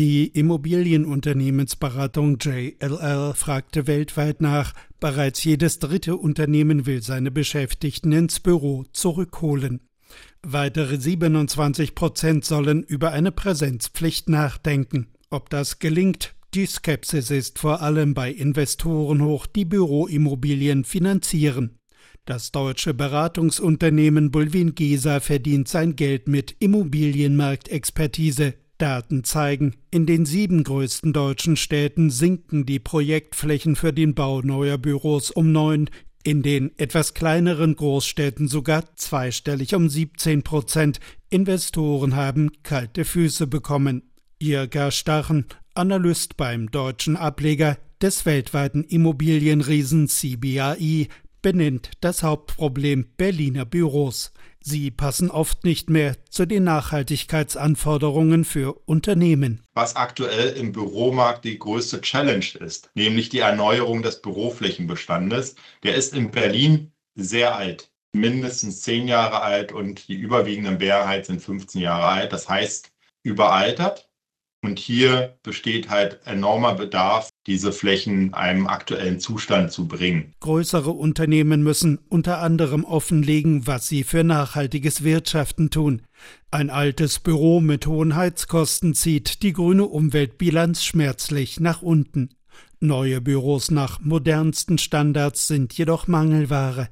Die Immobilienunternehmensberatung JLL fragte weltweit nach, bereits jedes dritte Unternehmen will seine Beschäftigten ins Büro zurückholen. Weitere 27 Prozent sollen über eine Präsenzpflicht nachdenken. Ob das gelingt, die Skepsis ist vor allem bei Investoren hoch, die Büroimmobilien finanzieren. Das deutsche Beratungsunternehmen Bulwin Gesa verdient sein Geld mit Immobilienmarktexpertise. Daten zeigen, in den sieben größten deutschen Städten sinken die Projektflächen für den Bau neuer Büros um neun, in den etwas kleineren Großstädten sogar zweistellig um 17 Prozent. Investoren haben kalte Füße bekommen. Jirga Stachen, Analyst beim deutschen Ableger des weltweiten Immobilienriesen CBAI, benennt das Hauptproblem Berliner Büros. Sie passen oft nicht mehr zu den Nachhaltigkeitsanforderungen für Unternehmen. Was aktuell im Büromarkt die größte Challenge ist, nämlich die Erneuerung des Büroflächenbestandes, der ist in Berlin sehr alt, mindestens zehn Jahre alt und die überwiegende Mehrheit sind 15 Jahre alt. Das heißt, überaltert und hier besteht halt enormer Bedarf, diese Flächen einem aktuellen Zustand zu bringen. Größere Unternehmen müssen unter anderem offenlegen, was sie für nachhaltiges Wirtschaften tun. Ein altes Büro mit hohen Heizkosten zieht die grüne Umweltbilanz schmerzlich nach unten. Neue Büros nach modernsten Standards sind jedoch Mangelware.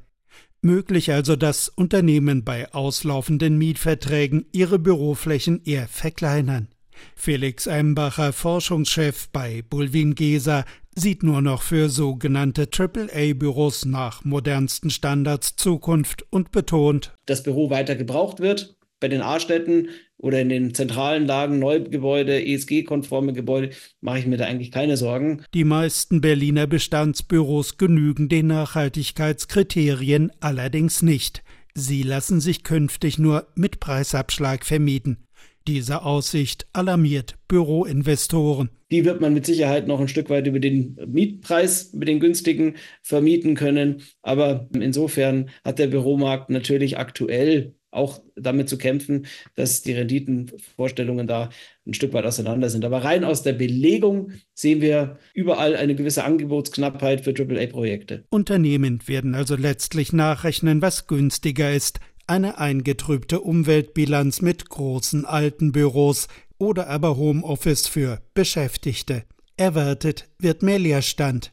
Möglich also, dass Unternehmen bei auslaufenden Mietverträgen ihre Büroflächen eher verkleinern. Felix Embacher, Forschungschef bei Bulwin Gesa, sieht nur noch für sogenannte AAA-Büros nach modernsten Standards Zukunft und betont, das Büro weiter gebraucht wird. Bei den A-Städten oder in den zentralen Lagen, Neugebäude, ESG-konforme Gebäude, mache ich mir da eigentlich keine Sorgen. Die meisten Berliner Bestandsbüros genügen den Nachhaltigkeitskriterien allerdings nicht. Sie lassen sich künftig nur mit Preisabschlag vermieten. Diese Aussicht alarmiert Büroinvestoren. Die wird man mit Sicherheit noch ein Stück weit über den Mietpreis, über den günstigen vermieten können. Aber insofern hat der Büromarkt natürlich aktuell auch damit zu kämpfen, dass die Renditenvorstellungen da ein Stück weit auseinander sind. Aber rein aus der Belegung sehen wir überall eine gewisse Angebotsknappheit für AAA-Projekte. Unternehmen werden also letztlich nachrechnen, was günstiger ist, eine eingetrübte Umweltbilanz mit großen alten Büros oder aber Homeoffice für Beschäftigte. Erwartet wird mehr Leerstand.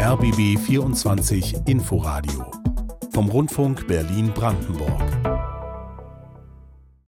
RBB 24 Inforadio vom Rundfunk Berlin-Brandenburg.